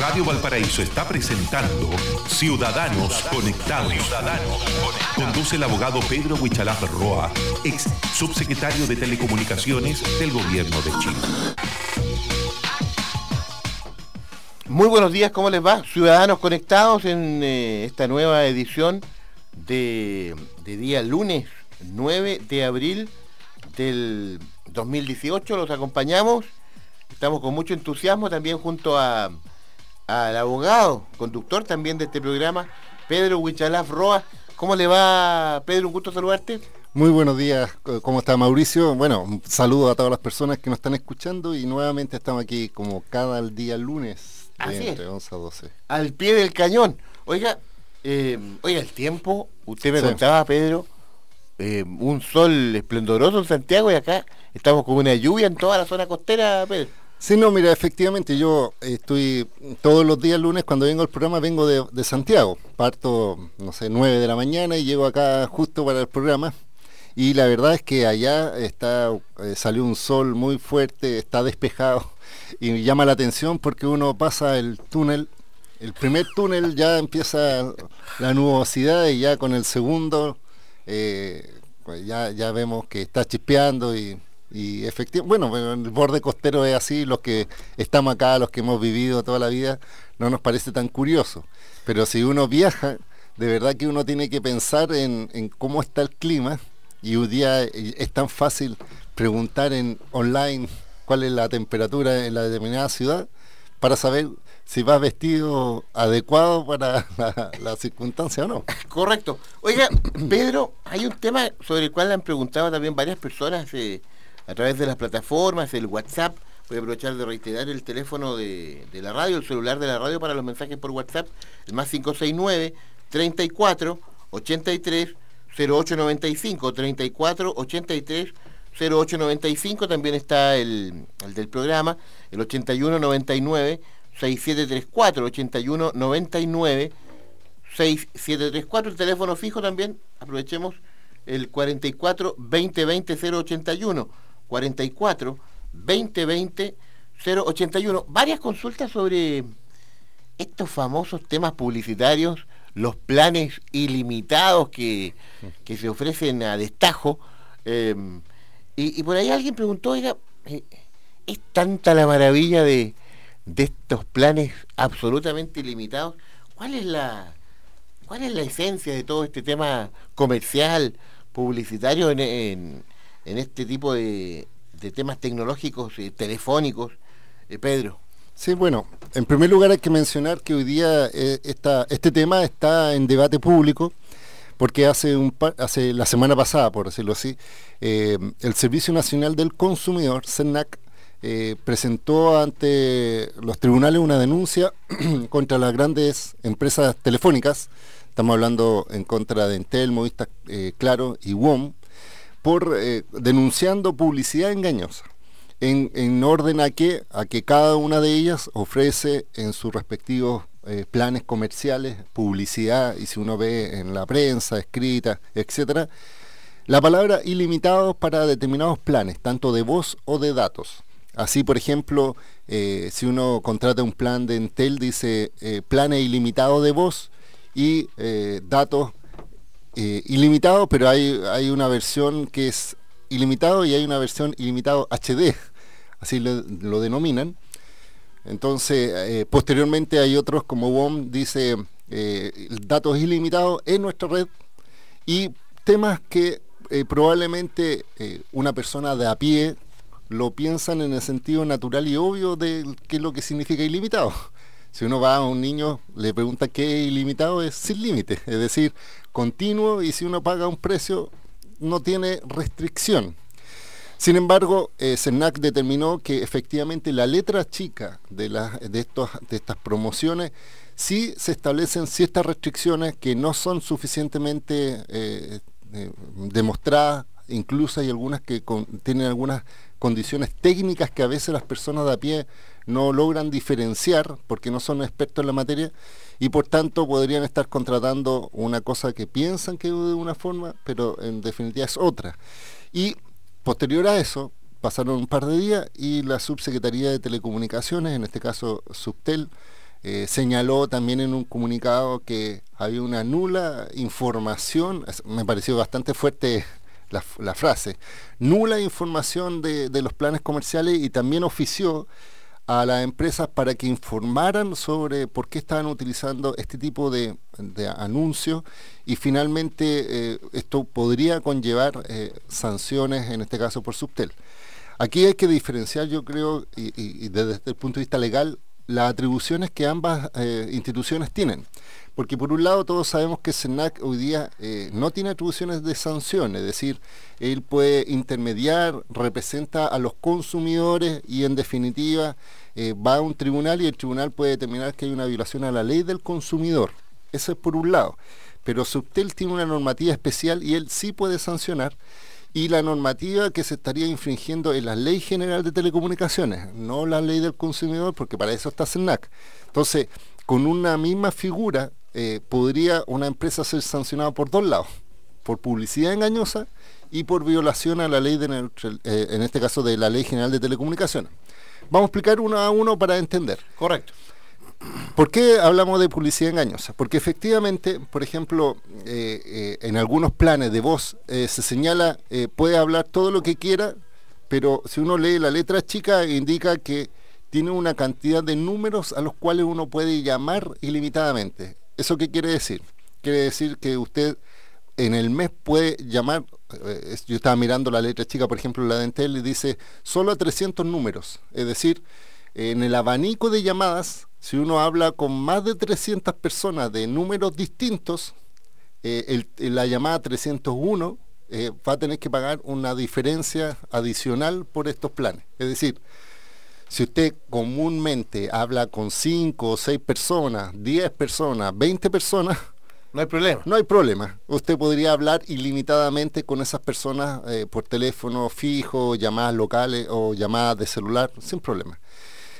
Radio Valparaíso está presentando Ciudadanos Conectados. Conduce el abogado Pedro Huichalaf Roa, ex subsecretario de Telecomunicaciones del Gobierno de Chile. Muy buenos días, ¿cómo les va? Ciudadanos Conectados en eh, esta nueva edición de, de día lunes 9 de abril del 2018. Los acompañamos. Estamos con mucho entusiasmo también junto a al abogado, conductor también de este programa, Pedro Huichalaf Roa. ¿Cómo le va, Pedro? Un gusto saludarte. Muy buenos días, ¿cómo está Mauricio? Bueno, un saludo a todas las personas que nos están escuchando y nuevamente estamos aquí como cada día lunes de entre 11 a 12. Al pie del cañón. Oiga, eh, oiga, el tiempo, usted me contaba, Pedro, eh, un sol esplendoroso en Santiago y acá estamos con una lluvia en toda la zona costera, Pedro. Sí, no, mira, efectivamente, yo estoy todos los días lunes cuando vengo al programa, vengo de, Santiago. Parto, no sé, 9 de la mañana y llego acá justo para el programa. Y la verdad es que allá está eh, salió un sol muy fuerte, está despejado y llama la atención porque uno pasa el túnel, el primer túnel ya empieza la nubosidad y ya con el segundo eh, pues ya, ya vemos que está chispeando y y efectivamente, bueno, el borde costero es así, los que estamos acá, los que hemos vivido toda la vida, no nos parece tan curioso. Pero si uno viaja, de verdad que uno tiene que pensar en, cómo está el clima y un día eh, es tan fácil preguntar en online cuál es la temperatura en la determinada ciudad para saber si vas vestido adecuado para la, circunstancia o no. Correcto. Oiga, Pedro, hay un tema sobre el cual le han preguntado también varias personas. Eh, a través de las plataformas, el WhatsApp. Voy a aprovechar de reiterar el teléfono de, la radio, el celular de la radio para los mensajes por WhatsApp, el más 569 34 83 0895 34 83 0895 también está el, el del programa, el 8199 6734 8199 6734 el teléfono fijo también, aprovechemos el 44 2020 081 44 2020 081. Varias consultas sobre estos famosos temas publicitarios, los planes ilimitados que, se ofrecen a destajo. Em, y, por ahí alguien preguntó, oiga, eh, ¿es tanta la maravilla de, de estos planes absolutamente ilimitados? ¿Cuál es la, cuál es la esencia de todo este tema comercial, publicitario en este tipo de, temas tecnológicos, y telefónicos, eh, Pedro? Sí, bueno, en primer lugar hay que mencionar que hoy día eh, este tema está en debate público porque hace, un hace la semana pasada, por decirlo así, eh, el Servicio Nacional del Consumidor, CENAC, presentó ante los tribunales una denuncia contra las grandes empresas telefónicas, estamos hablando en contra de Entel, Movistar, Claro y WOM, por eh, denunciando publicidad engañosa. En, orden a que, a que cada una de ellas ofrece en sus respectivos eh, planes comerciales, publicidad, y si uno ve en la prensa, escrita, etcétera, la palabra ilimitado para determinados planes, tanto de voz o de datos. Así, por ejemplo, eh, si uno contrata un plan de Entel, dice planes ilimitado de voz y datos eh, ilimitado, pero hay, hay una versión que es ilimitado y hay una versión ilimitado HD, así lo, denominan. Entonces, eh, posteriormente hay otros como WOM dice eh, datos ilimitados en nuestra red y temas que probablemente una persona de a pie lo piensan en el sentido natural y obvio de qué es lo que significa ilimitado. Si uno va a un niño, le pregunta qué es ilimitado, es sin límite, es decir, continuo y si uno paga un precio no tiene restricción. Sin embargo, eh, CERNAC determinó que efectivamente la letra chica de, de, de estas promociones sí se establecen ciertas restricciones que no son suficientemente eh, eh, demostradas, incluso hay algunas que tienen algunas condiciones técnicas que a veces las personas de a pie no logran diferenciar porque no son expertos en la materia y por tanto podrían estar contratando una cosa que piensan que es de una forma, pero en definitiva es otra. Y posterior a eso, pasaron un par de días y la Subsecretaría de Telecomunicaciones, en este caso Subtel, eh, señaló también en un comunicado que había una nula información, me pareció bastante fuerte la, frase, nula información de, los planes comerciales y también ofició a las empresas para que informaran sobre por qué estaban utilizando este tipo de, anuncios y finalmente eh, esto podría conllevar eh, sanciones, en este caso por Subtel. Aquí hay que diferenciar, yo creo, y, desde el punto de vista legal, las atribuciones que ambas eh, instituciones tienen. Porque por un lado todos sabemos que SENAC hoy día eh, no tiene atribuciones de sanción, es decir, él puede intermediar, representa a los consumidores y en definitiva eh, va a un tribunal y el tribunal puede determinar que hay una violación a la ley del consumidor. Eso es por un lado. Pero Subtel tiene una normativa especial y él sí puede sancionar y la normativa que se estaría infringiendo es la Ley General de Telecomunicaciones, no la Ley del Consumidor, porque para eso está CENAC. Entonces, con una misma figura, eh, podría una empresa ser sancionada por dos lados, por publicidad engañosa y por violación a la ley de eh, en este caso de la Ley General de Telecomunicaciones. Vamos a explicar uno a uno para entender. Correcto. ¿Por qué hablamos de publicidad engañosa? Porque efectivamente, por ejemplo, eh, eh, en algunos planes de voz eh, se señala, puede hablar todo lo que quiera, pero si uno lee la letra chica indica que tiene una cantidad de números a los cuales uno puede llamar ilimitadamente. ¿Eso qué quiere decir? Quiere decir que usted en el mes puede llamar, yo estaba mirando la letra chica, por ejemplo, la de y dice solo a 300 números. Es decir, en el abanico de llamadas si uno habla con más de 300 personas de números distintos, eh, la llamada 301 eh, va a tener que pagar una diferencia adicional por estos planes. Es decir, si usted comúnmente habla con 5 o 6 personas, 10 personas, 20 personas, no hay problema. No hay problema. Usted podría hablar ilimitadamente con esas personas eh, por teléfono fijo, llamadas locales o llamadas de celular, sin problema.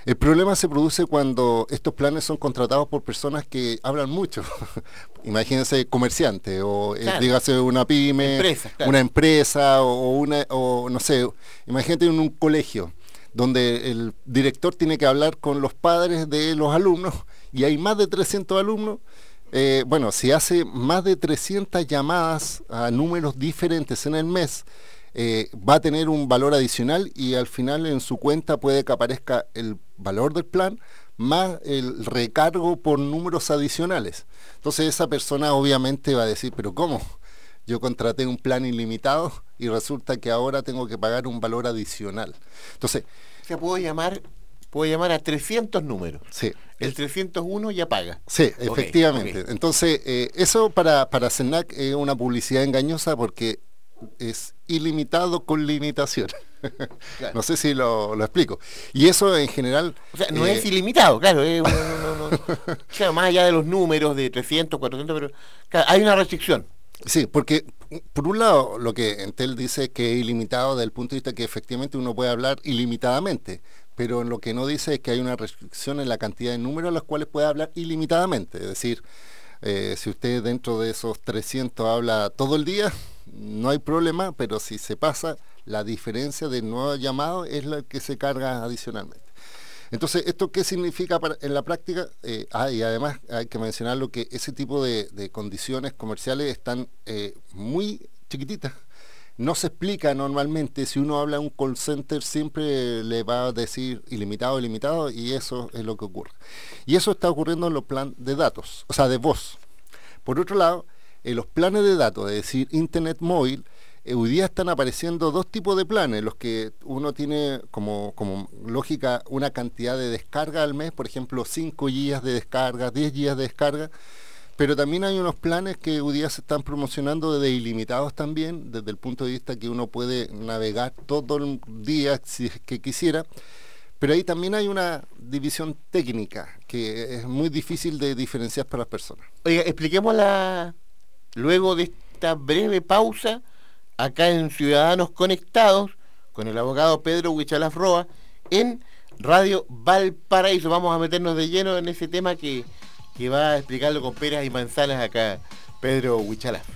El problema se produce cuando estos planes son contratados por personas que hablan mucho. Imagínense comerciante o eh, dígase una pyme, una empresa o, una o no sé, imagínate en un colegio donde el director tiene que hablar con los padres de los alumnos y hay más de 300 alumnos. Eh, bueno, si hace más de 300 llamadas a números diferentes en el mes, eh, va a tener un valor adicional y al final en su cuenta puede que aparezca el valor del plan más el recargo por números adicionales. Entonces esa persona obviamente va a decir, pero ¿cómo? Yo contraté un plan ilimitado y resulta que ahora tengo que pagar un valor adicional. Entonces... se puedo llamar, puedo llamar a 300 números. Sí. El 301 ya paga. Sí, efectivamente. Entonces, eh, eso para, para CENAC es una publicidad engañosa porque es ilimitado con limitación. no sé si lo, explico. Y eso en general... O sea, no es eh, ilimitado, claro. más allá de los números de 300, 400, pero hay una restricción. Sí, porque por un lado lo que Entel dice que es ilimitado desde el punto de vista que efectivamente uno puede hablar ilimitadamente, pero lo que no dice es que hay una restricción en la cantidad de números a los cuales puede hablar ilimitadamente. Es decir, eh, si usted dentro de esos 300 habla todo el día, no hay problema, pero si se pasa, la diferencia del nuevo llamado es la que se carga adicionalmente. Entonces, ¿esto qué significa en la práctica? Eh, ah, y además hay que mencionarlo que ese tipo de, condiciones comerciales están eh, muy chiquititas. No se explica normalmente, si uno habla en un call center siempre le va a decir ilimitado, ilimitado, y eso es lo que ocurre. Y eso está ocurriendo en los planes de datos, o sea, de voz. Por otro lado, en los planes de datos, es decir, Internet móvil, hoy día están apareciendo dos tipos de planes, los que uno tiene como, como lógica una cantidad de descarga al mes, por ejemplo, 5 GB de descarga, 10 GB de descarga, pero también hay unos planes que hoy se están promocionando de ilimitados también, desde el punto de vista que uno puede navegar todo el día si es que quisiera. Pero ahí también hay una división técnica que es muy difícil de diferenciar para las personas. Oiga, expliquemos la, luego de esta breve pausa, acá en Ciudadanos Conectados, con el abogado Pedro Huichalaf Roa, en Radio Valparaíso. Vamos a meternos de lleno en ese tema que, que va a explicarlo con peras y manzanas acá Pedro Huichalaf.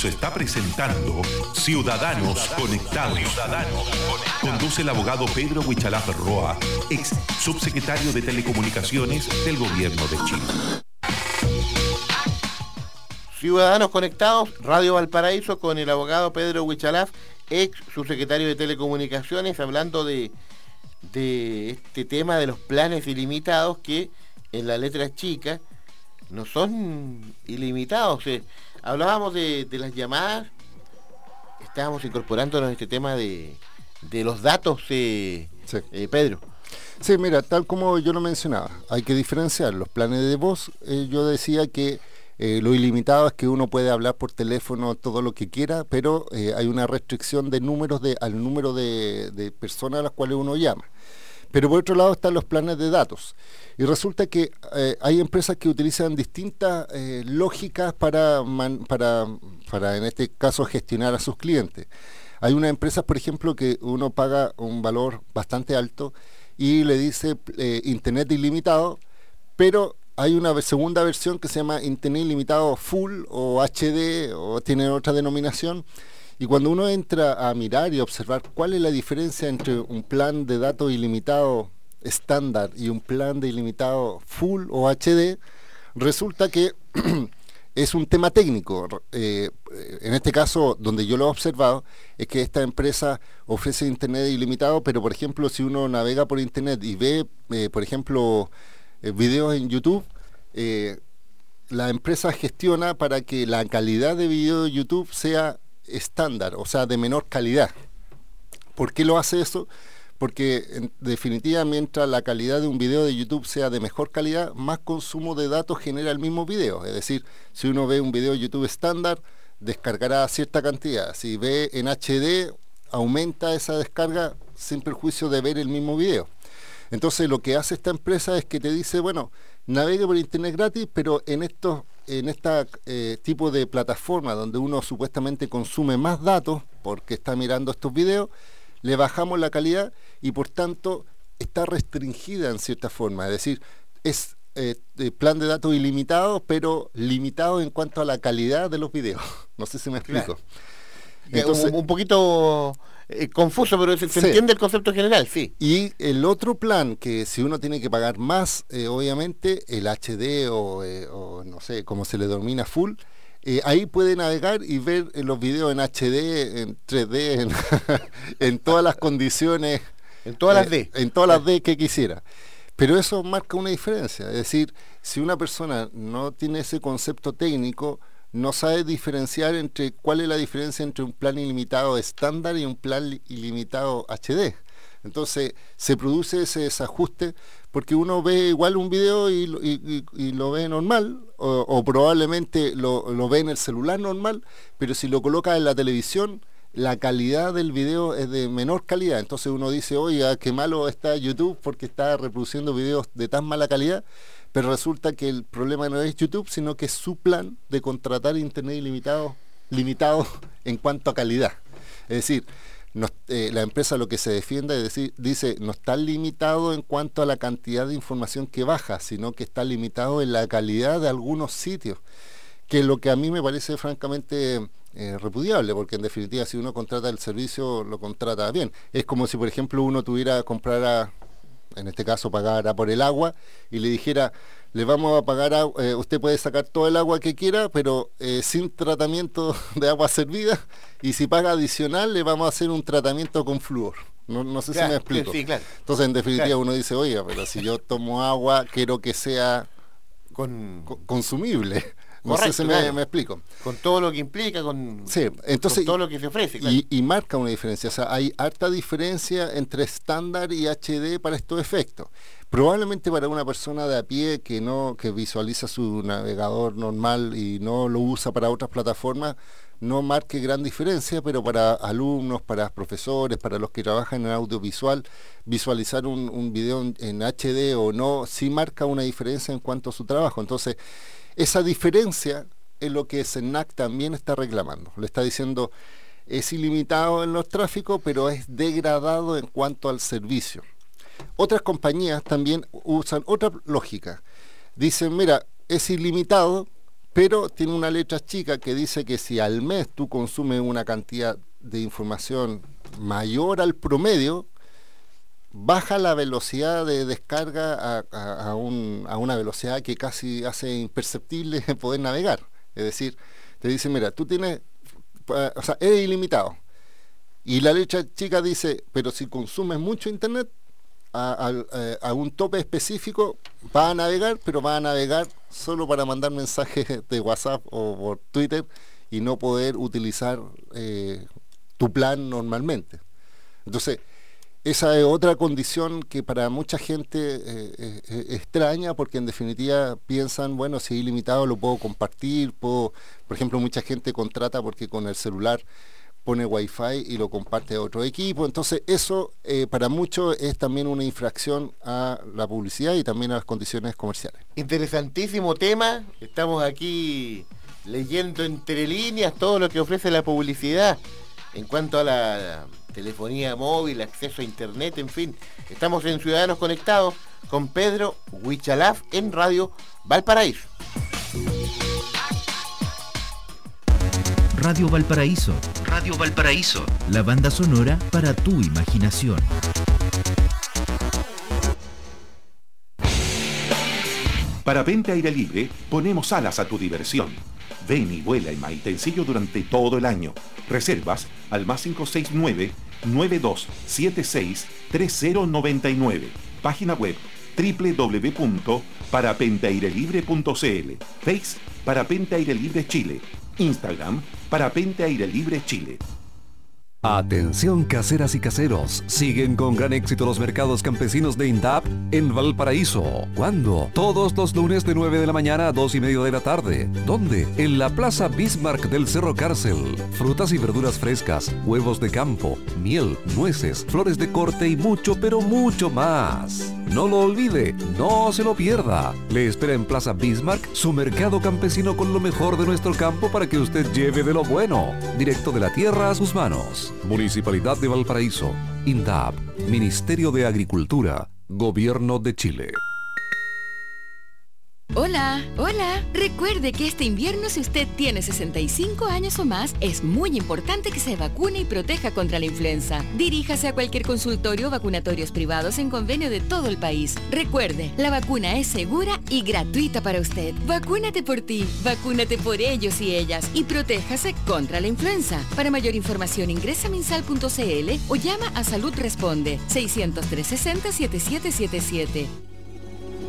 Valparaíso está presentando Ciudadanos Conectados. Conduce el abogado Pedro Huichalaf Roa, ex subsecretario de Telecomunicaciones del Gobierno de Chile. Ciudadanos Conectados, Radio Valparaíso, con el abogado Pedro Huichalaf, ex subsecretario de Telecomunicaciones, hablando de, de este tema de los planes ilimitados que en la letra chica no son ilimitados. Eh, Hablábamos de, las llamadas, estábamos incorporándonos a este tema de, los datos, eh, eh, Pedro. Sí, mira, tal como yo lo mencionaba, hay que diferenciar los planes de voz. Eh, yo decía que lo ilimitado es que uno puede hablar por teléfono todo lo que quiera, pero hay una restricción de números de, al número de, de personas a las cuales uno llama. Pero por otro lado están los planes de datos. Y resulta que eh, hay empresas que utilizan distintas eh, lógicas para, para, para, en este caso, gestionar a sus clientes. Hay unas empresas, por ejemplo, que uno paga un valor bastante alto y le dice eh, Internet ilimitado, pero hay una segunda versión que se llama Internet ilimitado Full o HD o tiene otra denominación y cuando uno entra a mirar y observar cuál es la diferencia entre un plan de datos ilimitado estándar y un plan de ilimitado full o HD, resulta que es un tema técnico. Eh, en este caso, donde yo lo he observado, es que esta empresa ofrece Internet ilimitado, pero por ejemplo, si uno navega por Internet y ve, eh, por ejemplo, eh, videos en YouTube, la empresa gestiona para que la calidad de video de YouTube sea estándar, o sea, de menor calidad. ¿Por qué lo hace eso? Porque en definitiva, mientras la calidad de un video de YouTube sea de mejor calidad, más consumo de datos genera el mismo video. Es decir, si uno ve un video de YouTube estándar, descargará cierta cantidad. Si ve en HD, aumenta esa descarga sin perjuicio de ver el mismo video. Entonces lo que hace esta empresa es que te dice, bueno, navegue por internet gratis, pero en estos en este tipo de plataforma donde uno supuestamente consume más datos porque está mirando estos videos, le bajamos la calidad y por tanto está restringida en cierta forma. Es decir, es eh, plan de datos ilimitado, pero limitado en cuanto a la calidad de los videos. No sé si me explico. Entonces, un, poquito eh, confuso, pero se, entiende el concepto general, sí. Y el otro plan, que si uno tiene que pagar más, eh, obviamente, el HD o, o, no sé, cómo se le domina full, ahí puede navegar y ver los videos en HD, en 3D, en, en todas las condiciones. En todas las D. En todas las D que quisiera. Pero eso marca una diferencia. Es decir, si una persona no tiene ese concepto técnico, no sabe diferenciar entre cuál es la diferencia entre un plan ilimitado estándar y un plan ilimitado HD. Entonces se produce ese desajuste porque uno ve igual un video y, lo ve normal, o, probablemente lo, lo, ve en el celular normal, pero si lo coloca en la televisión, la calidad del video es de menor calidad. Entonces uno dice, oiga, qué malo está YouTube porque está reproduciendo videos de tan mala calidad, pero resulta que el problema no es YouTube, sino que es su plan de contratar Internet ilimitado, limitado en cuanto a calidad. Es decir, eh, la empresa lo que se defiende es decir, dice, no está limitado en cuanto a la cantidad de información que baja, sino que está limitado en la calidad de algunos sitios, que lo que a mí me parece francamente eh, repudiable, porque en definitiva si uno contrata el servicio, lo contrata bien. Es como si, por ejemplo, uno tuviera comprar, en este caso, pagara por el agua y le dijera, le vamos a pagar, eh, usted puede sacar todo el agua que quiera, pero eh, sin tratamiento de agua servida, y si paga adicional, le vamos a hacer un tratamiento con flúor. No, sé si me explico. Entonces, en definitiva, uno dice, oiga, pero si yo tomo agua, quiero que sea con... consumible. No sé si me, explico. Con todo lo que implica, con, entonces, todo lo que se ofrece. Y, marca una diferencia. O sea, hay harta diferencia entre estándar y HD para estos efectos. Probablemente para una persona de a pie que no que visualiza su navegador normal y no lo usa para otras plataformas, no marque gran diferencia, pero para alumnos, para profesores, para los que trabajan en audiovisual, visualizar un, un video en HD o no, sí marca una diferencia en cuanto a su trabajo. Entonces, esa diferencia es lo que SENAC también está reclamando. Le está diciendo, es ilimitado en los tráficos, pero es degradado en cuanto al servicio. Otras compañías también usan otra lógica. Dicen, mira, es ilimitado, pero tiene una letra chica que dice que si al mes tú consumes una cantidad de información mayor al promedio, baja la velocidad de descarga a, una velocidad que casi hace imperceptible poder navegar. Es decir, te dice, mira, tú tienes, o sea, es ilimitado. Y la letra chica dice, pero si consumes mucho internet, a, a, un tope específico, va a navegar, pero va a navegar solo para mandar mensajes de WhatsApp o por Twitter y no poder utilizar eh, tu plan normalmente. Entonces, esa es otra condición que para mucha gente eh, eh, eh, extraña porque en definitiva piensan, bueno, si es ilimitado lo puedo compartir, puedo, por ejemplo, mucha gente contrata porque con el celular pone wifi y lo comparte a otro equipo. Entonces eso para muchos es también una infracción a la publicidad y también a las condiciones comerciales. Interesantísimo tema. Estamos aquí leyendo entre líneas todo lo que ofrece la publicidad en cuanto a la telefonía móvil, acceso a internet, en fin. Estamos en Ciudadanos Conectados con Pedro Huichalaf en Radio Valparaíso. Radio Valparaíso. Radio Valparaíso. La banda sonora para tu imaginación. Para Vente Aire Libre ponemos alas a tu diversión. Ven y vuela en Maitencillo durante todo el año. Reservas al más 569 9276 3099. Página web www.parapenteairelibre.cl. Face para Aire Libre Chile. Instagram para Aire Libre Chile. Atención caseras y caseros, siguen con gran éxito los mercados campesinos de INDAP en Valparaíso. ¿Cuándo? Todos los lunes de 9 de la mañana a 2 y media de la tarde. ¿Dónde? En la Plaza Bismarck del Cerro Cárcel. Frutas y verduras frescas, huevos de campo, miel, nueces, flores de corte y mucho, pero mucho más. No lo olvide, no se lo pierda. Le espera en Plaza Bismarck su mercado campesino con lo mejor de nuestro campo para que usted lleve de lo bueno, directo de la tierra a sus manos. Municipalidad de Valparaíso. INDAP. Ministerio de Agricultura. Gobierno de Chile. Hola, hola. Recuerde que este invierno si usted tiene 65 años o más, es muy importante que se vacune y proteja contra la influenza. Diríjase a cualquier consultorio o vacunatorios privados en convenio de todo el país. Recuerde, la vacuna es segura y gratuita para usted. Vacúnate por ti, vacúnate por ellos y ellas y protéjase contra la influenza. Para mayor información ingresa a minsal.cl o llama a Salud Responde 603 60 7777.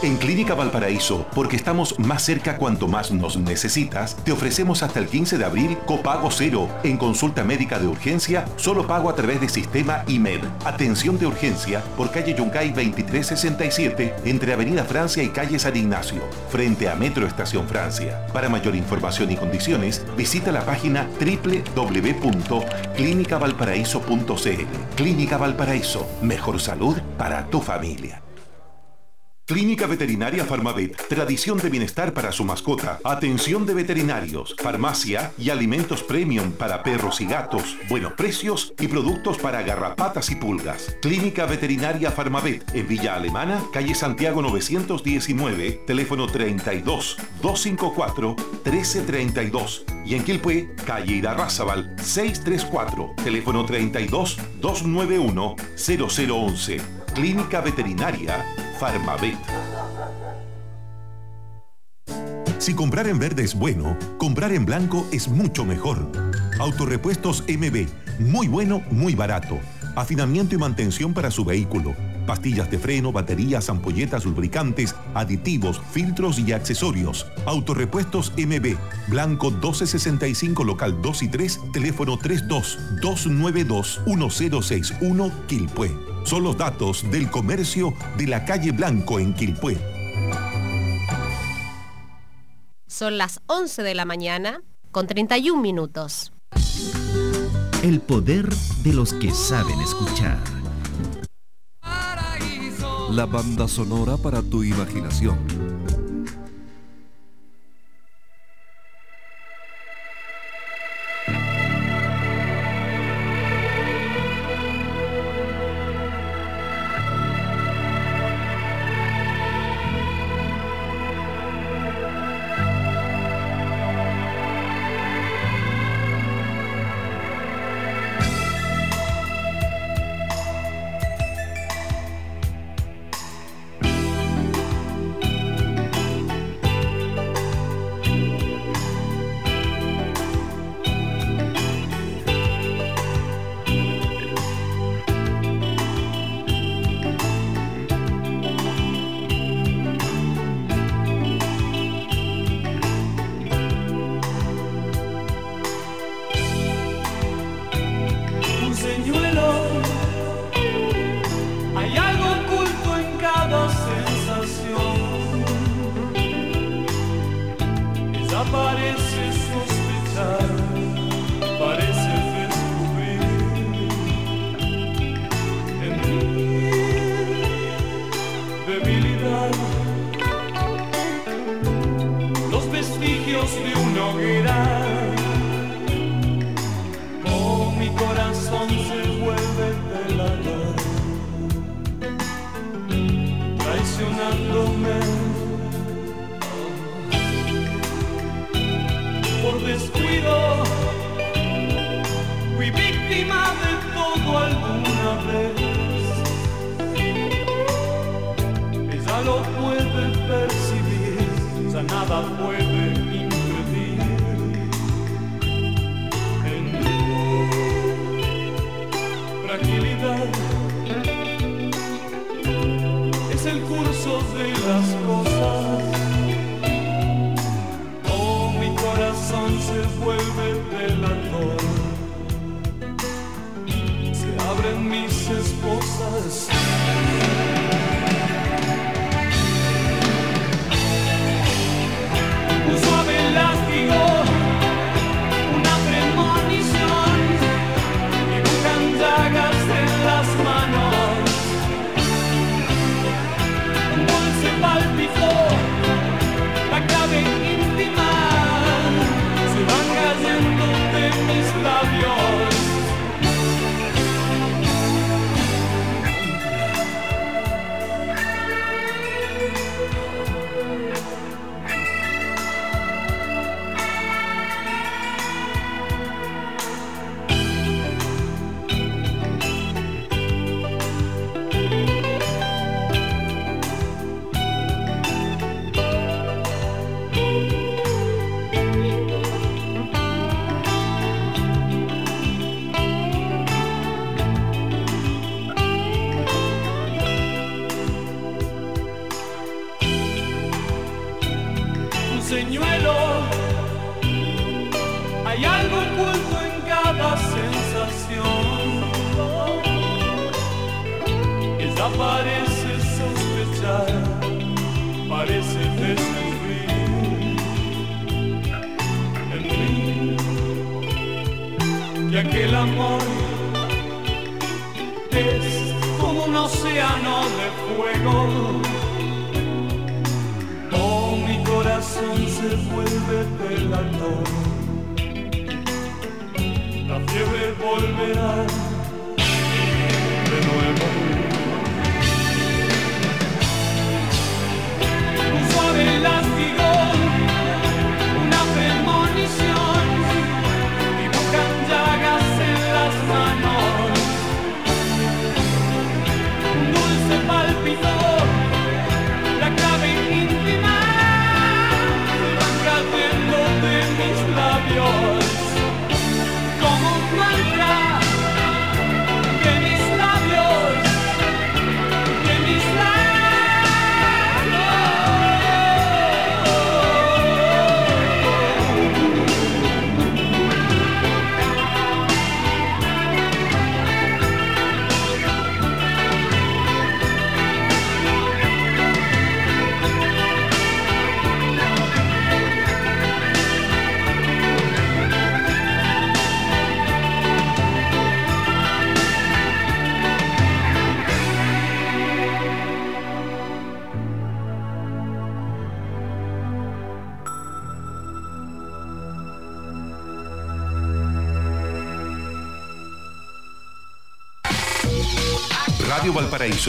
En Clínica Valparaíso, porque estamos más cerca cuanto más nos necesitas, te ofrecemos hasta el 15 de abril copago cero. En consulta médica de urgencia, solo pago a través de sistema IMED. Atención de urgencia por calle Yuncay 2367, entre Avenida Francia y calle San Ignacio, frente a Metro Estación Francia. Para mayor información y condiciones, visita la página www.clinicavalparaíso.cl. Clínica Valparaíso, mejor salud para tu familia. Clínica Veterinaria Farmavet, tradición de bienestar para su mascota, atención de veterinarios, farmacia y alimentos premium para perros y gatos, buenos precios y productos para garrapatas y pulgas. Clínica Veterinaria Farmavet, en Villa Alemana, calle Santiago 919, teléfono 32 254 1332 y en Quilpué, calle Irarrázaval 634, teléfono 32 291 0011. Clínica Veterinaria Farmavet. Si comprar en verde es bueno, comprar en blanco es mucho mejor. Autorepuestos MB, muy bueno, muy barato. Afinamiento y mantención para su vehículo. Pastillas de freno, baterías, ampolletas, lubricantes, aditivos, filtros y accesorios. Autorepuestos MB, Blanco 1265, local 2 y 3, teléfono 32 292 1061, Quilpué. Son los datos del comercio de la calle Blanco en Quilpué. Son las 11 de la mañana con 31 minutos. El poder de los que saben escuchar. La banda sonora para tu imaginación. Vez. Ella lo puede percibir, ya nada puede impedir. En mí, fragilidad es el curso de las se esposas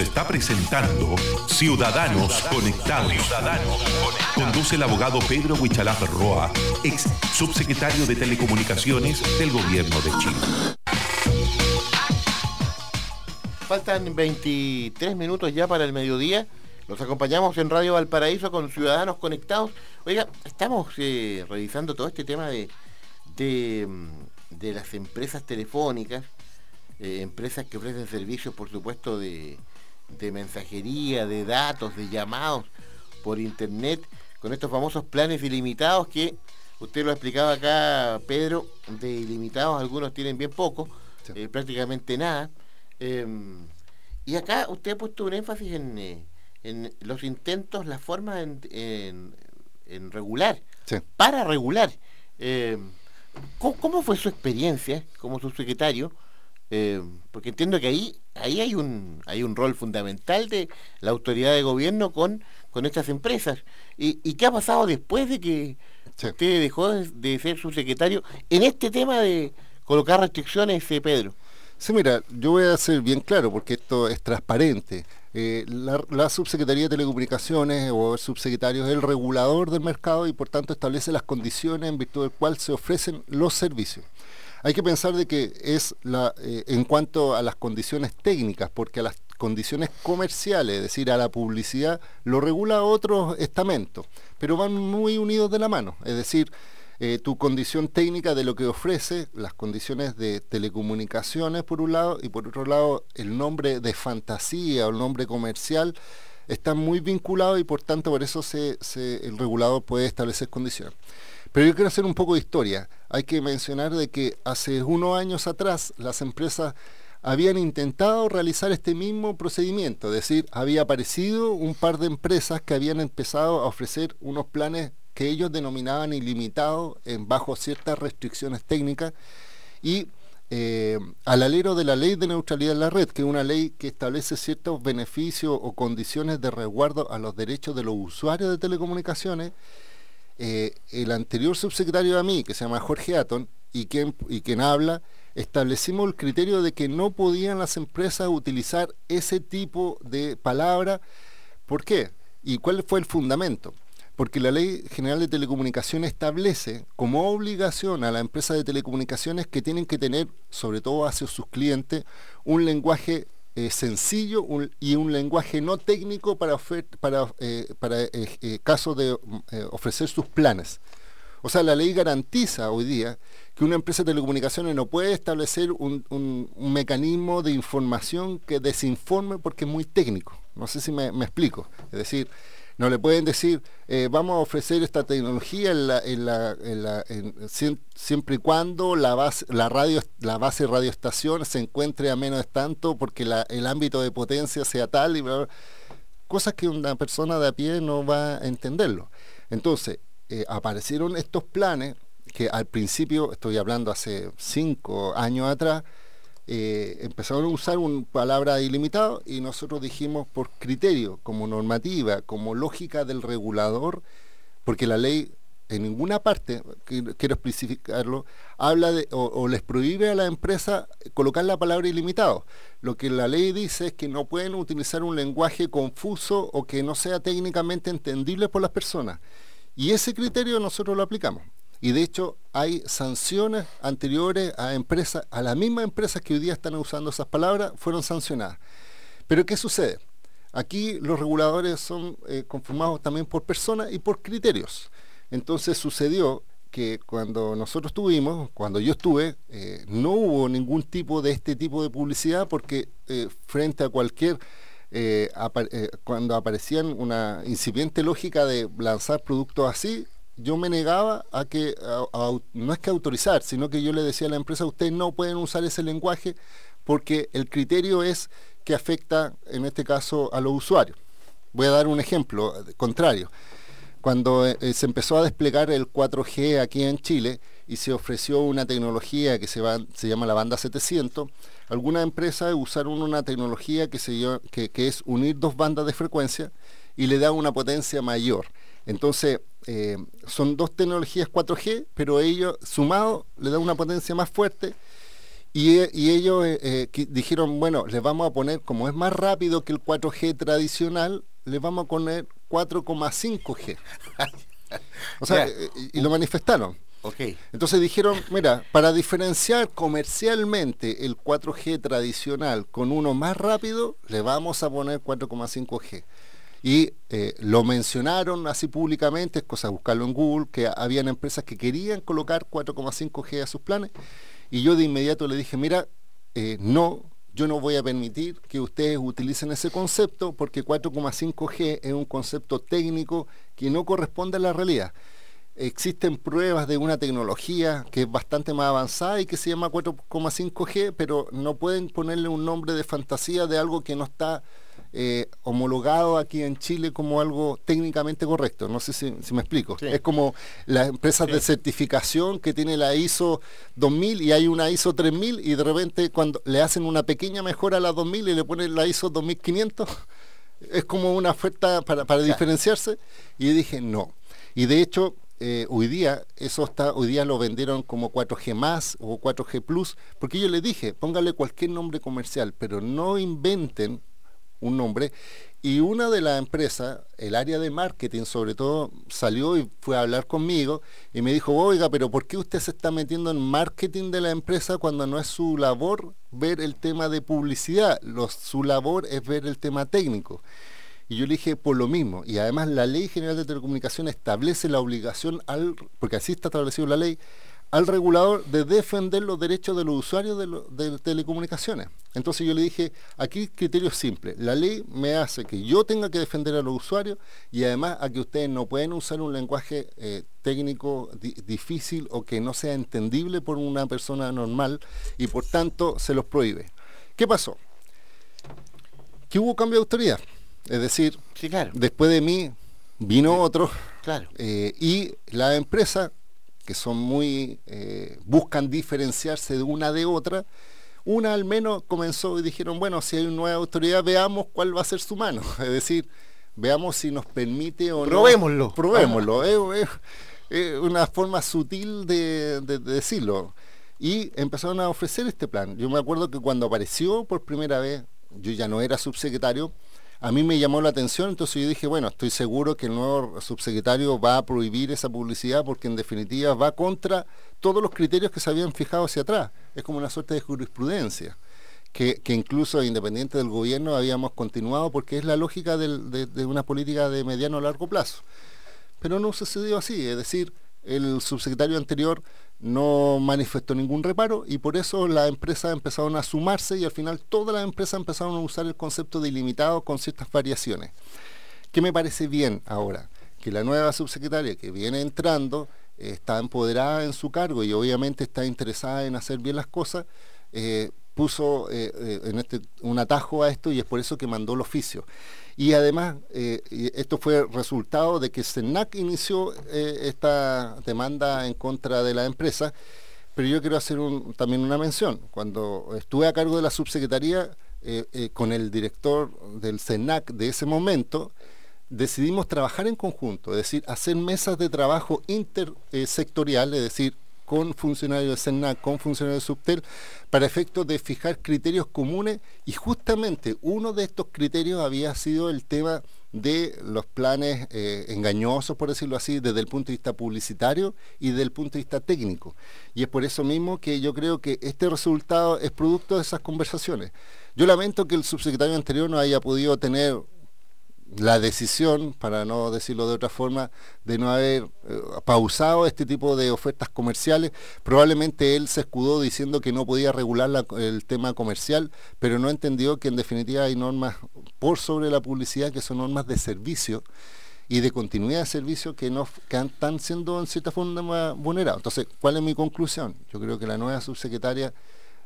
está presentando Ciudadanos Conectados. Conduce el abogado Pedro Huichalaf Roa, ex subsecretario de Telecomunicaciones del Gobierno de Chile. Faltan 23 minutos ya para el mediodía. Los acompañamos en Radio Valparaíso con Ciudadanos Conectados. Oiga, estamos eh, revisando todo este tema de, de, mm, las empresas telefónicas, eh, empresas que ofrecen servicios, por supuesto, de, de mensajería, de datos, de llamados por internet, con estos famosos planes ilimitados que usted lo ha explicado acá, Pedro, de ilimitados algunos tienen bien poco, Sí. eh, prácticamente nada. Eh, y acá usted ha puesto un énfasis en, eh, en los intentos, las formas en, en- en regular, Sí. para regular. Eh, ¿cómo, cómo fue su experiencia como subsecretario? Eh, porque entiendo que ahí ahí hay un hay un rol fundamental de la autoridad de gobierno con, con estas empresas. ¿Y, y qué ha pasado después de que Sí. usted dejó de, ser subsecretario en este tema de colocar restricciones, eh, Pedro? Sí, mira, yo voy a ser bien claro porque esto es transparente. Eh, la, la subsecretaría de Telecomunicaciones o el subsecretario es el regulador del mercado y por tanto establece las condiciones en virtud del cual se ofrecen los servicios. Hay que pensar de que es la, eh, en cuanto a las condiciones técnicas, porque a las condiciones comerciales, es decir, a la publicidad, lo regula otro estamento, pero van muy unidos de la mano. Es decir, eh, tu condición técnica de lo que ofrece, las condiciones de telecomunicaciones por un lado y por otro lado el nombre de fantasía o el nombre comercial están muy vinculados y por tanto por eso se, se- el regulador puede establecer condiciones. Pero yo quiero hacer un poco de historia. Hay que mencionar de que hace unos años atrás las empresas habían intentado realizar este mismo procedimiento, es decir, había aparecido un par de empresas que habían empezado a ofrecer unos planes que ellos denominaban ilimitados en bajo ciertas restricciones técnicas y eh, al alero de la ley de neutralidad de la red, que es una ley que establece ciertos beneficios o condiciones de resguardo a los derechos de los usuarios de telecomunicaciones, eh, el anterior subsecretario de mí, que se llama Jorge Aton, y quien, y quien habla, establecimos el criterio de que no podían las empresas utilizar ese tipo de palabra. ¿Por qué? ¿Y cuál fue el fundamento? Porque la Ley General de Telecomunicaciones establece como obligación a la empresa de telecomunicaciones que tienen que tener, sobre todo hacia sus clientes, un lenguaje eh, sencillo y un lenguaje no técnico para, para, eh, para eh, eh, caso de mm, ofrecer sus planes. O sea, la ley garantiza hoy día que una empresa de telecomunicaciones no puede establecer un, un- un mecanismo de información que desinforme porque es muy técnico. No sé si me, me explico. Es decir, No le pueden decir, eh, vamos a ofrecer esta tecnología en la, en la, en siempre y cuando la base, la radio, la base radioestación se encuentre a menos tanto porque el ámbito de potencia sea tal y cosas que una persona de a pie no va a entenderlo. Entonces, eh, aparecieron estos planes que al principio, estoy hablando hace cinco años atrás, eh, empezaron a usar una palabra ilimitado y nosotros dijimos por criterio, como normativa, como lógica del regulador, porque la ley en ninguna parte, qui- quiero especificarlo, habla de o, o les prohíbe a la empresa colocar la palabra ilimitado. Lo que la ley dice es que no pueden utilizar un lenguaje confuso o que no sea técnicamente entendible por las personas. Y ese criterio nosotros lo aplicamos. Y de hecho hay sanciones anteriores a empresas, a las mismas empresas que hoy día están usando esas palabras, fueron sancionadas. Pero ¿qué sucede? Aquí los reguladores son eh, conformados también por personas y por criterios. Entonces sucedió que cuando nosotros tuvimos, cuando yo estuve, eh, no hubo ningún tipo de este tipo de publicidad porque eh, frente a cualquier, cuando aparecían una incipiente lógica de lanzar productos así, yo me negaba a que, no es que autorizar, sino que yo le decía a la empresa, ustedes no pueden usar ese lenguaje porque el criterio es que afecta, en este caso, a los usuarios. Voy a dar un ejemplo eh, contrario. Cuando eh, eh, se empezó a desplegar el 4G aquí en Chile y se ofreció una tecnología que se, va- se llama la banda 700, algunas empresas usaron una tecnología que, se, que, que es unir dos bandas de frecuencia y le da una potencia mayor. Entonces, eh, son dos tecnologías 4G, pero ellos, sumado, le da una potencia más fuerte y, y ellos eh, eh, dijeron, bueno, les vamos a poner, como es más rápido que el 4G tradicional, les vamos a poner 4,5G. o sea, y, y lo manifestaron. Ok. Entonces dijeron, mira, para diferenciar comercialmente el 4G tradicional con uno más rápido, le vamos a poner 4,5G. Y eh, lo mencionaron así públicamente, es cosa de buscarlo en Google, que habían empresas que querían colocar 4,5G a sus planes. Y yo de inmediato le dije, mira, eh, no, yo no voy a permitir que ustedes utilicen ese concepto porque 4,5G es un concepto técnico que no corresponde a la realidad existen pruebas de una tecnología que es bastante más avanzada y que se llama 4,5G, pero no pueden ponerle un nombre de fantasía de algo que no está eh, homologado aquí en Chile como algo técnicamente correcto. No sé si, si me explico. Sí. Es como las empresas de certificación que tiene la ISO 2000 y hay una ISO 3000 y de repente cuando le hacen una pequeña mejora a la 2000 y le ponen la ISO 2500, es como una oferta para, para diferenciarse. Y yo dije, no. Y de hecho, eh, hoy día, eso está, hoy día lo vendieron como 4G más o 4G plus, porque yo les dije, póngale cualquier nombre comercial, pero no inventen un nombre. Y una de las empresas, el área de marketing sobre todo, salió y fue a hablar conmigo y me dijo, oiga, pero ¿por qué usted se está metiendo en marketing de la empresa cuando no es su labor ver el tema de publicidad? Lo- su labor es ver el tema técnico. Y yo le dije por lo mismo. Y además la Ley General de Telecomunicaciones establece la obligación al, porque así está establecido la ley, al regulador de defender los derechos de los usuarios de, lo- de telecomunicaciones. Entonces yo le dije, aquí criterio simple. La ley me hace que yo tenga que defender a los usuarios y además a que ustedes no pueden usar un lenguaje eh, técnico di- difícil o que no sea entendible por una persona normal y por tanto se los prohíbe. ¿Qué pasó? Que hubo cambio de autoridad. Es decir, Sí, claro. después de mí vino otro Claro. eh, y la empresa que son muy eh, buscan diferenciarse de una de otra una al menos comenzó y dijeron bueno si hay una nueva autoridad veamos cuál va a ser su mano es decir veamos si nos permite o Probémoslo. no probémoslo. Es, es- es una forma sutil de, de- de decirlo. Y empezaron a ofrecer este plan. Yo me acuerdo que cuando apareció por primera vez yo ya no era subsecretario a mí me llamó la atención, entonces yo dije, bueno, estoy seguro que el nuevo subsecretario va a prohibir esa publicidad porque en definitiva va contra todos los criterios que se habían fijado hacia atrás. Es como una suerte de jurisprudencia, que, que incluso independiente del gobierno habíamos continuado porque es la lógica de, de una política de mediano a largo plazo. Pero no sucedió así, es decir, el subsecretario anterior no manifestó ningún reparo y por eso las empresas empezaron a sumarse y al final todas las empresas empezaron a usar el concepto de ilimitado con ciertas variaciones. ¿Qué me parece bien ahora? Que la nueva subsecretaria que viene entrando eh, está empoderada en su cargo y obviamente está interesada en hacer bien las cosas, eh, puso eh, en este, un atajo a esto y es por eso que mandó el oficio. Y además, esto fue resultado de que CENAC inició esta demanda en contra de la empresa, pero yo quiero hacer también una mención. Cuando estuve a cargo de la subsecretaría con el director del CENAC de ese momento, decidimos trabajar en conjunto, es decir, hacer mesas de trabajo intersectorial, es decir, con funcionarios de CENAC, con funcionarios de Subtel, para efectos de fijar criterios comunes y justamente uno de estos criterios había sido el tema de los planes eh, engañosos, por decirlo así, desde el punto de vista publicitario y desde el punto de vista técnico. Y es por eso mismo que yo creo que este resultado es producto de esas conversaciones. Yo lamento que el subsecretario anterior no haya podido tener la decisión, para no decirlo de otra forma, de no haber eh, pausado este tipo de ofertas comerciales. Probablemente él se escudó diciendo que no podía regular el tema comercial, pero no entendió que en definitiva hay normas por sobre la publicidad que son normas de servicio y de continuidad de servicio que, no, que están siendo en cierta forma vulnerados. Entonces, ¿cuál es mi conclusión? Yo creo que la nueva subsecretaria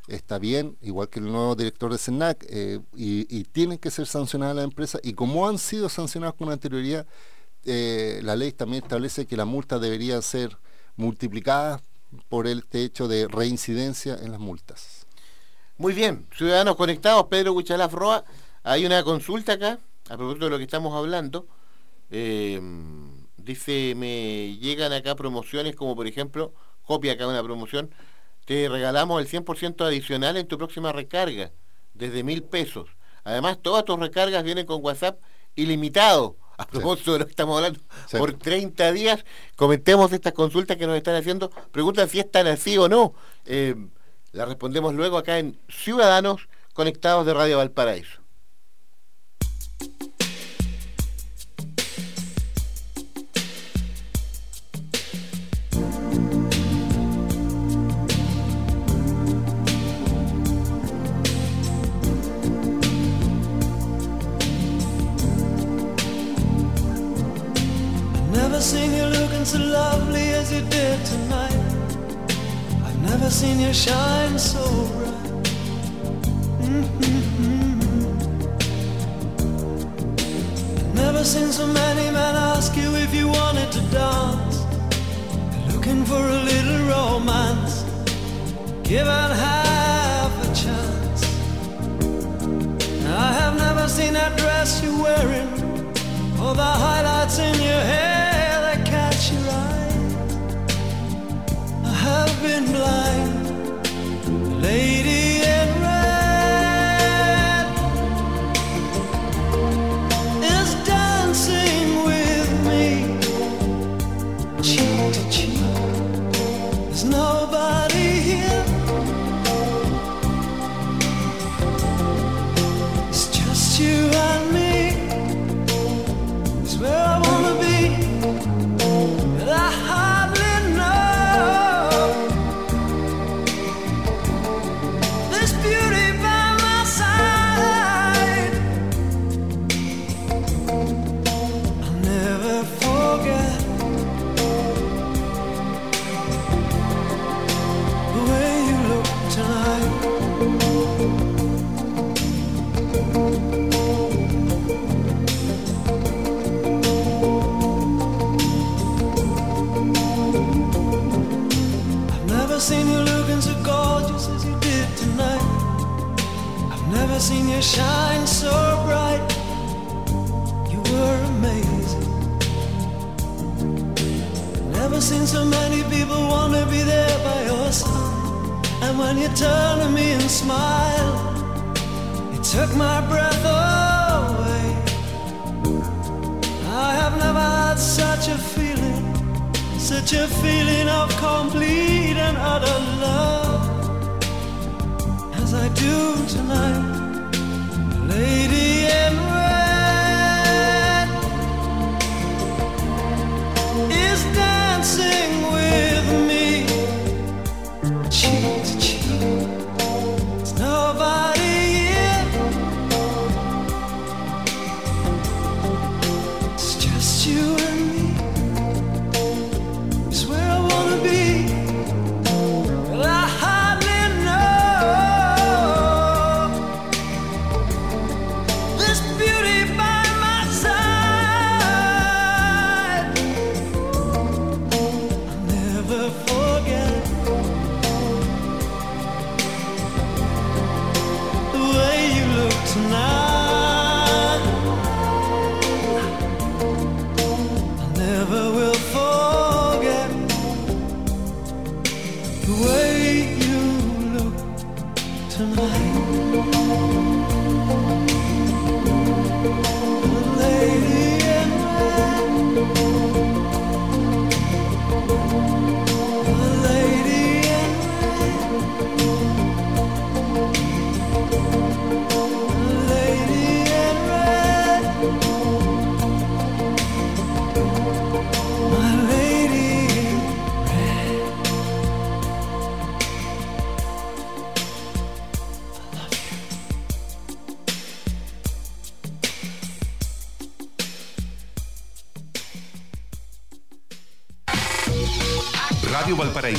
está bien, igual que el nuevo director de CENAC, eh, y, tienen que ser sancionadas las empresas, y como han sido sancionadas con anterioridad, eh, la ley también establece que las multas deberían ser multiplicadas por el hecho de reincidencia en las multas. Muy bien, ciudadanos conectados, Pedro Huichalaf Roa, hay una consulta acá, a propósito de lo que estamos hablando. Eh, dice, me llegan acá promociones como por ejemplo, copia acá una promoción, te regalamos el 100% adicional en tu próxima recarga, desde mil pesos. Además, todas tus recargas vienen con WhatsApp ilimitado. A propósito de lo que estamos hablando, por 30 días, comentemos estas consultas que nos están haciendo, preguntan si están así o no. Eh, la respondemos luego acá en Ciudadanos Conectados de Radio Valparaíso. Shine so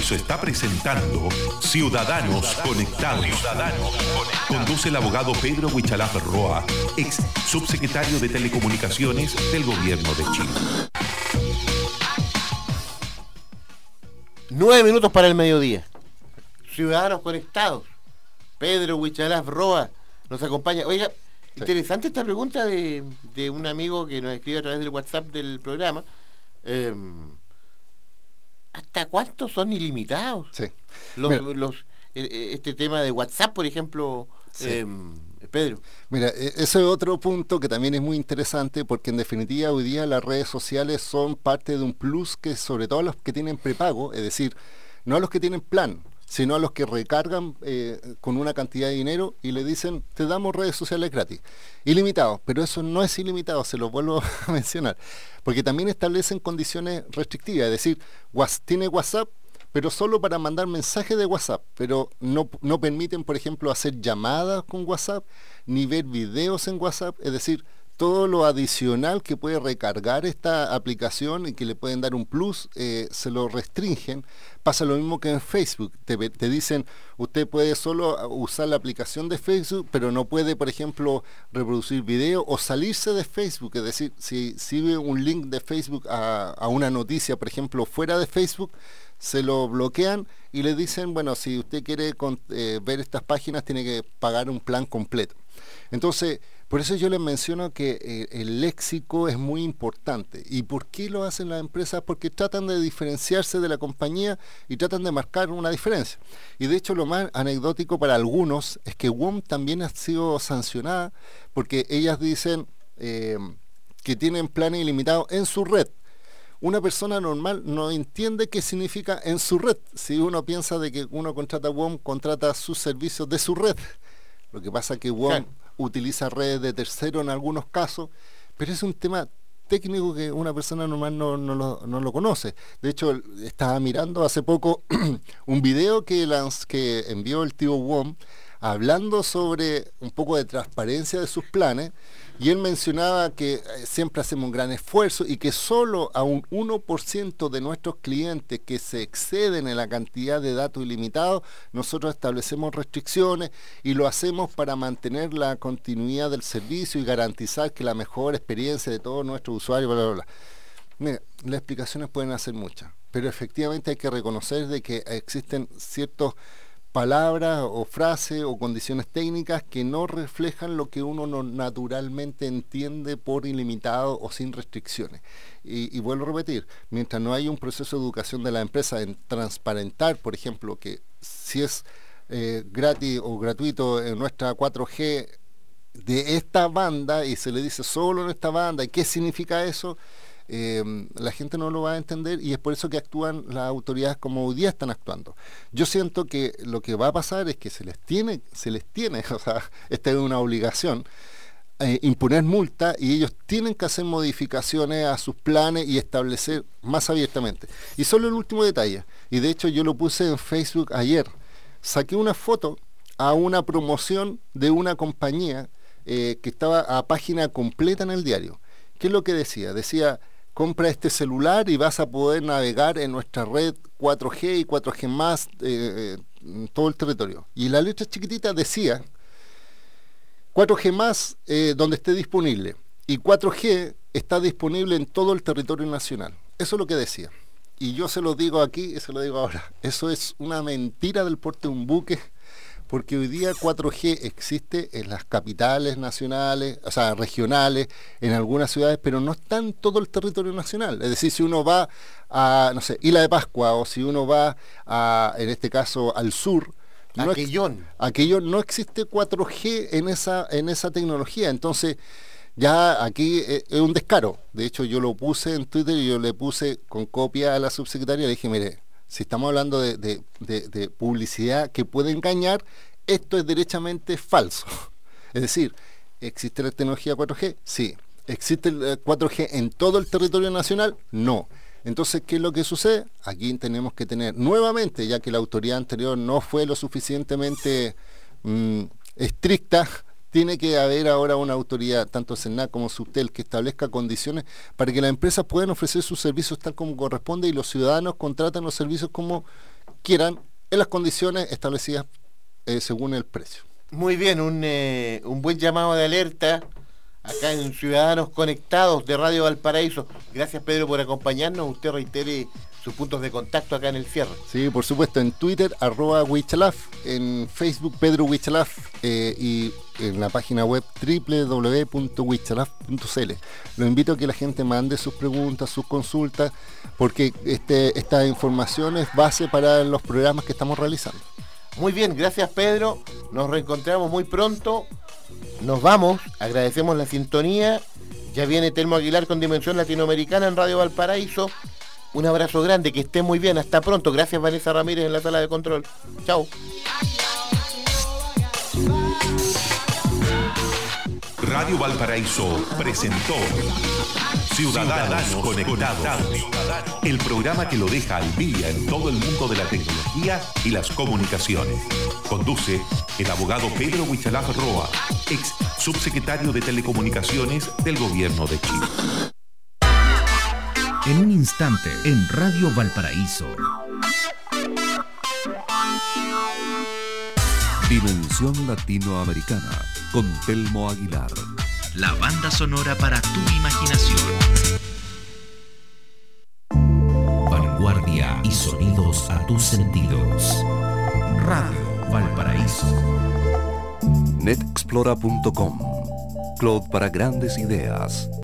Valparaíso está presentando Ciudadanos Conectados. Conduce el abogado Pedro Huichalaf Roa, ex subsecretario de Telecomunicaciones del Gobierno de Chile. Nueve minutos para el mediodía. Ciudadanos conectados. Pedro Huichalaf Roa nos acompaña. Oiga, interesante esta pregunta de, de un amigo que nos escribe a través del WhatsApp del programa. Em, ¿Hasta cuántos son ilimitados? Sí. Los, Mira. los- eh, eh, este tema de WhatsApp, por ejemplo, Sí. em, Pedro. Mira, e- ese es otro punto que también es muy interesante porque en definitiva hoy día las redes sociales son parte de un plus que sobre todo los que tienen prepago, es decir, no a los que tienen plan, sino a los que recargan eh, con una cantidad de dinero y le dicen, te damos redes sociales gratis. Ilimitado, pero eso no es ilimitado, se lo vuelvo a mencionar, porque también establecen condiciones restrictivas, es decir, tiene WhatsApp, pero solo para mandar mensajes de WhatsApp, pero no, no permiten, por ejemplo, hacer llamadas con WhatsApp, ni ver videos en WhatsApp, es decir, todo lo adicional que puede recargar esta aplicación y que le pueden dar un plus, eh, se lo restringen. Pasa lo mismo que en Facebook, te, te dicen, usted puede solo ah, usar la aplicación de Facebook, pero no puede, por ejemplo, reproducir video o salirse de Facebook, es decir, si, si ve un link de Facebook a, a una noticia, por ejemplo, fuera de Facebook, se lo bloquean y le dicen, bueno, si usted quiere con- eh, ver estas páginas tiene que pagar un plan completo. Entonces, por eso yo les menciono que eh, el léxico es muy importante. ¿Y por qué lo hacen las empresas? Porque tratan de diferenciarse de la compañía y tratan de marcar una diferencia. Y de hecho lo más anecdótico para algunos es que WOM también ha sido sancionada porque ellas dicen eh, que tienen planes ilimitados en su red una persona normal no entiende qué significa en su red. Si uno piensa de que uno contrata WOM, contrata sus servicios de su red. Lo que pasa es que WOM. Utiliza redes de tercero en algunos casos, pero es un tema técnico que una persona normal no, no lo, no lo conoce. De hecho, estaba mirando hace poco un video que, que envió el tío WOM hablando sobre un poco de transparencia de sus planes y él mencionaba que eh, siempre hacemos un gran esfuerzo y que solo a un 1% de nuestros clientes que se exceden en la cantidad de datos ilimitados, nosotros establecemos restricciones y lo hacemos para mantener la continuidad del servicio y garantizar que la mejor experiencia de todos nuestros usuarios, bla, bla, bla. Mira, las explicaciones pueden hacer muchas, pero efectivamente hay que reconocer de que existen ciertas palabras o frases o condiciones técnicas que no reflejan lo que uno no- naturalmente entiende por ilimitado o sin restricciones. Y, y vuelvo a repetir, mientras no hay un proceso de educación de la empresa en transparentar, por ejemplo, que si es eh, gratis o gratuito en nuestra 4G de esta banda y se le dice solo en esta banda, ¿y qué significa eso? Eh, la gente no lo va a entender y es por eso que actúan las autoridades como hoy día están actuando. Yo siento que lo que va a pasar es que se les tiene, se les tiene, o sea, esta es una obligación, eh, imponer multa y ellos tienen que hacer modificaciones a sus planes y establecer más abiertamente. Y solo el último detalle, y de hecho yo lo puse en Facebook ayer, saqué una foto a una promoción de una compañía eh, que estaba a página completa en el diario. ¿Qué es lo que decía? Decía, compra este celular y vas a poder navegar en nuestra red 4G y 4G más eh, eh, en todo el territorio. Y la letra chiquitita decía, 4G más eh, donde esté disponible. Y 4G está disponible en todo el territorio nacional. Eso es lo que decía. Y yo se lo digo aquí y se lo digo ahora. Eso es una mentira del porte de un buque, porque hoy día 4G existe en las capitales nacionales, o sea, regionales, en algunas ciudades, pero no está en todo el territorio nacional. Es decir, si uno va a, no sé, Isla de Pascua o si uno va a, en este caso, al sur, no Aquellón. aquello no existe 4G en esa, en esa tecnología. Entonces, ya aquí eh, es un descaro. De hecho, yo lo puse en Twitter y yo le puse con copia a la subsecretaria. Le dije, mire, si estamos hablando de, publicidad que puede engañar, esto es derechamente falso. Es decir, ¿existe la tecnología 4G? Sí. ¿Existe el eh, 4G en todo el territorio nacional? No. Entonces, ¿qué es lo que sucede? Aquí tenemos que tener nuevamente, ya que la autoridad anterior no fue lo suficientemente mm, estricta, tiene que haber ahora una autoridad, tanto CENAC como Subtel, que establezca condiciones para que las empresas puedan ofrecer sus servicios tal como corresponde y los ciudadanos contratan los servicios como quieran en las condiciones establecidas eh, según el precio. Muy bien, un, eh, un buen llamado de alerta acá en Ciudadanos Conectados de Radio Valparaíso. Gracias Pedro por acompañarnos. Usted reitere sus puntos de contacto acá en el cierre. Sí, por supuesto, en Twitter, arroba Wichalaf, en Facebook, Pedro Wichalaf, eh, y en la página web www.wichalaf.cl. Lo invito a que la gente mande sus preguntas, sus consultas, porque este, esta información es base para los programas que estamos realizando. Muy bien, gracias Pedro. Nos reencontramos muy pronto. Nos vamos, agradecemos la sintonía. Ya viene Telmo Aguilar con Dimensión Latinoamericana en Radio Valparaíso. Un abrazo grande, que esté muy bien. Hasta pronto. Gracias Vanessa Ramírez en la sala de control. Chao. Radio Valparaíso presentó Ciudadanos, Conectados, el programa que lo deja al día en todo el mundo de la tecnología y las comunicaciones. Conduce el abogado Pedro Huichalaf Roa, ex subsecretario de Telecomunicaciones del Gobierno de Chile. En un instante, en Radio Valparaíso. Dimensión Latinoamericana con Telmo Aguilar. La banda sonora para tu imaginación. Vanguardia y sonidos a tus sentidos. Radio Valparaíso. netexplora.com. Cloud para grandes ideas.